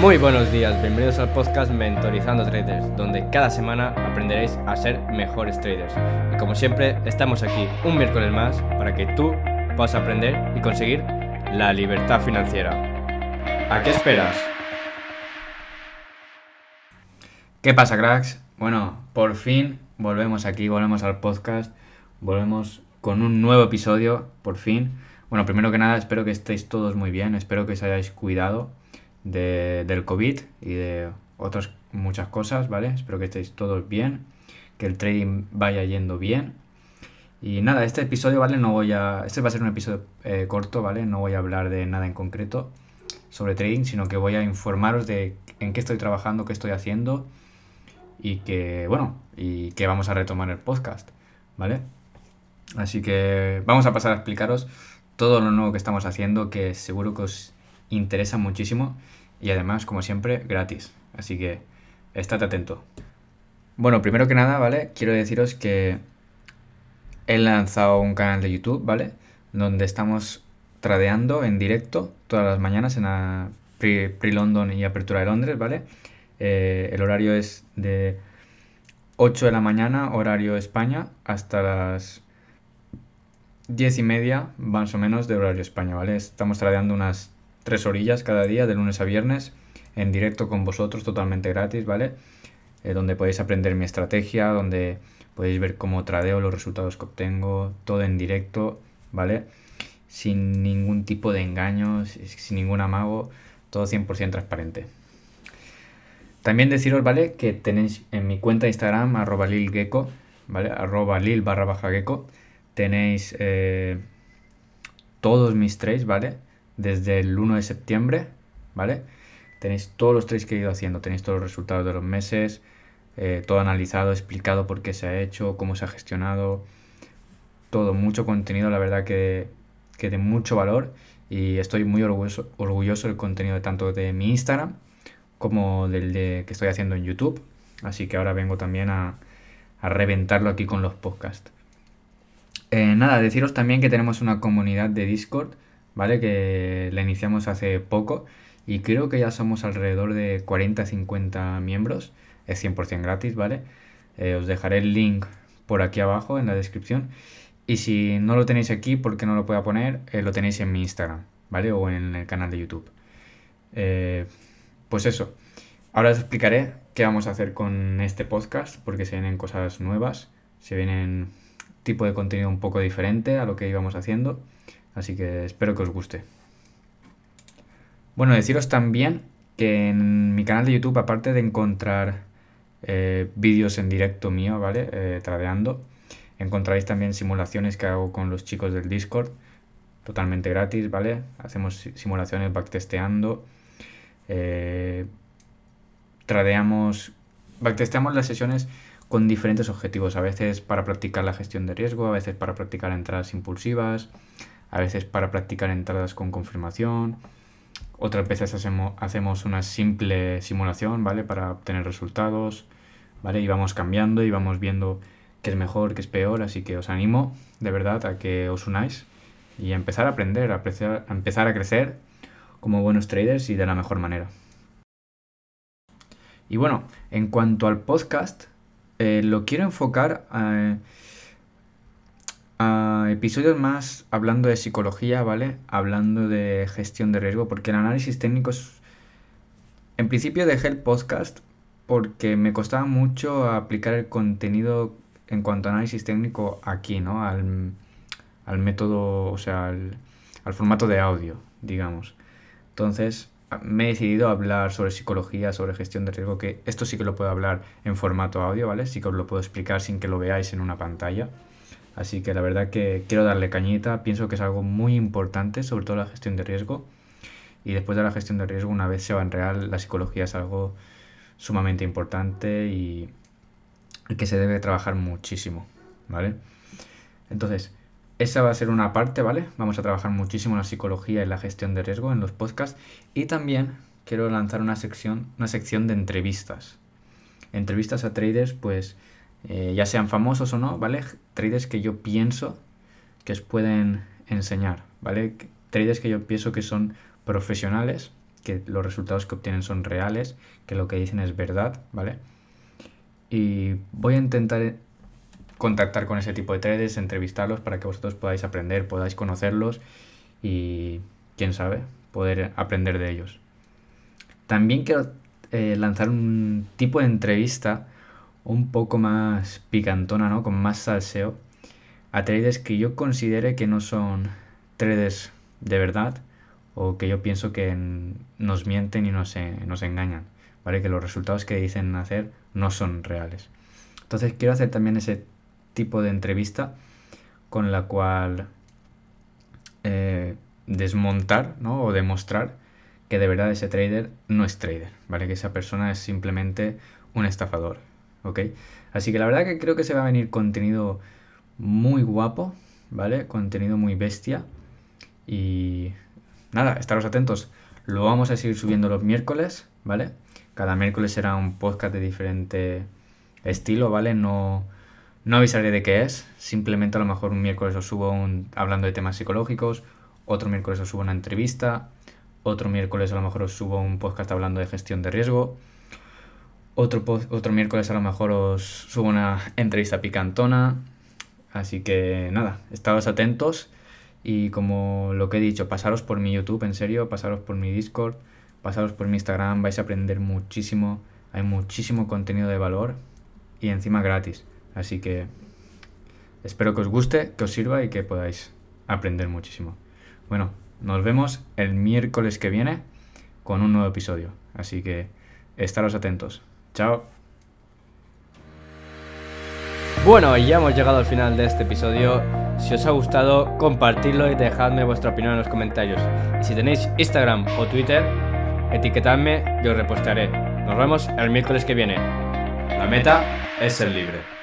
Muy buenos días, bienvenidos al podcast Mentorizando Traders, donde cada semana aprenderéis a ser mejores traders. Y como siempre, estamos aquí un miércoles más para que tú puedas aprender y conseguir la libertad financiera. ¿A qué esperas? ¿Qué pasa, cracks? Bueno, por fin volvemos aquí, volvemos al podcast, volvemos con un nuevo episodio, por fin. Bueno, primero que nada, espero que estéis todos muy bien, espero que os hayáis cuidado de, del COVID y de otras muchas cosas, ¿vale? Espero que estéis todos bien, que el trading vaya yendo bien. Y nada, este episodio, ¿vale? No voy a. Este va a ser un episodio eh, corto, ¿vale? No voy a hablar de nada en concreto sobre trading, sino que voy a informaros de en qué estoy trabajando, qué estoy haciendo y que, bueno, y que vamos a retomar el podcast, ¿vale? Así que vamos a pasar a explicaros todo lo nuevo que estamos haciendo, que seguro que os interesa muchísimo y además, como siempre, gratis. Así que estate atento. Bueno, primero que nada, ¿vale? Quiero deciros que he lanzado un canal de YouTube, ¿vale? Donde estamos tradeando en directo todas las mañanas en la Pre-London y Apertura de Londres, ¿vale? Eh, el horario es de 8 de la mañana, horario España, hasta las 10 y media, más o menos, de horario España, ¿vale? Estamos tradeando unas tres orillas cada día, de lunes a viernes, en directo con vosotros, totalmente gratis, ¿vale? Eh, donde podéis aprender mi estrategia, donde podéis ver cómo tradeo, los resultados que obtengo, todo en directo, ¿vale? Sin ningún tipo de engaños, sin ningún amago, todo 100% transparente. También deciros, ¿vale? Que tenéis en mi cuenta de Instagram, arroba lilgecko, ¿vale? Arroba lil barra baja gecko, tenéis eh, todos mis trades, ¿vale? Desde el 1 de septiembre, ¿vale? Tenéis todos los trades que he ido haciendo, tenéis todos los resultados de los meses, eh, todo analizado, explicado por qué se ha hecho, cómo se ha gestionado, todo, mucho contenido, la verdad que, que de mucho valor y estoy muy orgulloso, orgulloso del contenido tanto de mi Instagram como del de que estoy haciendo en YouTube, así que ahora vengo también a, a reventarlo aquí con los podcasts. Eh, nada, deciros también que tenemos una comunidad de Discord ¿vale? Que la iniciamos hace poco y creo que ya somos alrededor de 40-50 miembros. Es 100% gratis, ¿vale? Eh, os dejaré el link por aquí abajo en la descripción. Y si no lo tenéis aquí, porque no lo puedo poner, eh, lo tenéis en mi Instagram, ¿vale? O en el canal de YouTube. Eh, pues eso. Ahora os explicaré qué vamos a hacer con este podcast, porque se vienen cosas nuevas, se vienen tipo de contenido un poco diferente a lo que íbamos haciendo. Así que espero que os guste. Bueno, deciros también que en mi canal de YouTube, aparte de encontrar eh, vídeos en directo mío, ¿vale? Eh, tradeando, encontraréis también simulaciones que hago con los chicos del Discord, totalmente gratis, ¿vale? Hacemos simulaciones backtesteando, eh, tradeamos, backtesteamos las sesiones con diferentes objetivos, a veces para practicar la gestión de riesgo, a veces para practicar entradas impulsivas, a veces para practicar entradas con confirmación, otras veces hacemos, hacemos una simple simulación, ¿vale? Para obtener resultados, ¿vale? Y vamos cambiando y vamos viendo qué es mejor, qué es peor, así que os animo de verdad a que os unáis y a empezar a aprender, a, empezar a crecer como buenos traders y de la mejor manera. Y bueno, en cuanto al podcast, eh, lo quiero enfocar a episodios más hablando de psicología, ¿vale? Hablando de gestión de riesgo, porque el análisis técnico es... En principio dejé el podcast porque me costaba mucho aplicar el contenido en cuanto a análisis técnico aquí, ¿no? Al, método, o sea, al, al formato de audio, digamos. Entonces, me he decidido a hablar sobre psicología, sobre gestión de riesgo, que esto sí que lo puedo hablar en formato audio, ¿vale? Sí que os lo puedo explicar sin que lo veáis en una pantalla. Así que la verdad que quiero darle cañita, pienso que es algo muy importante, sobre todo la gestión de riesgo. Y después de la gestión de riesgo, una vez se va en real, la psicología es algo sumamente importante y, que se debe trabajar muchísimo, ¿vale? Entonces, esa va a ser una parte, ¿vale? Vamos a trabajar muchísimo la psicología y la gestión de riesgo en los podcasts. Y también quiero lanzar una sección, una sección de entrevistas. Entrevistas a traders, pues eh, ya sean famosos o no, ¿vale? Traders que yo pienso que os pueden enseñar, ¿vale? Traders que yo pienso que son profesionales que los resultados que obtienen son reales, que lo que dicen es verdad, ¿vale? Y voy a intentar contactar con ese tipo de traders, entrevistarlos para que vosotros podáis aprender, podáis conocerlos y, quién sabe, poder aprender de ellos. También quiero eh, lanzar un tipo de entrevista un poco más picantona, ¿no? Con más salseo a traders que yo considere que no son traders de verdad o que yo pienso que nos mienten y nos, nos engañan, ¿vale? Que los resultados que dicen hacer no son reales. Entonces quiero hacer también ese tipo de entrevista con la cual eh, desmontar ¿no? o demostrar que de verdad ese trader no es trader, ¿vale? Que esa persona es simplemente un estafador, ¿ok? Así que la verdad que creo que se va a venir contenido muy guapo, ¿vale? Contenido muy bestia. Y nada, estaros atentos. Lo vamos a seguir subiendo los miércoles, ¿vale? Cada miércoles será un podcast de diferente estilo, ¿vale? No, no avisaré de qué es. Simplemente a lo mejor un miércoles os subo un, hablando de temas psicológicos, otro miércoles os subo una entrevista, otro miércoles a lo mejor os subo un podcast hablando de gestión de riesgo, otro, otro miércoles a lo mejor os subo una entrevista picantona. Así que nada, estados atentos y como lo que he dicho, pasaros por mi YouTube, en serio, pasaros por mi Discord, pasaros por mi Instagram, vais a aprender muchísimo, hay muchísimo contenido de valor y encima gratis. Así que espero que os guste, que os sirva y que podáis aprender muchísimo. Bueno, nos vemos el miércoles que viene con un nuevo episodio. Así que estaros atentos. Chao. Bueno, ya hemos llegado al final de este episodio. Si os ha gustado, compartidlo y dejadme vuestra opinión en los comentarios. Y si tenéis Instagram o Twitter, etiquetadme y os repostaré. Nos vemos el miércoles que viene. La meta es ser libre.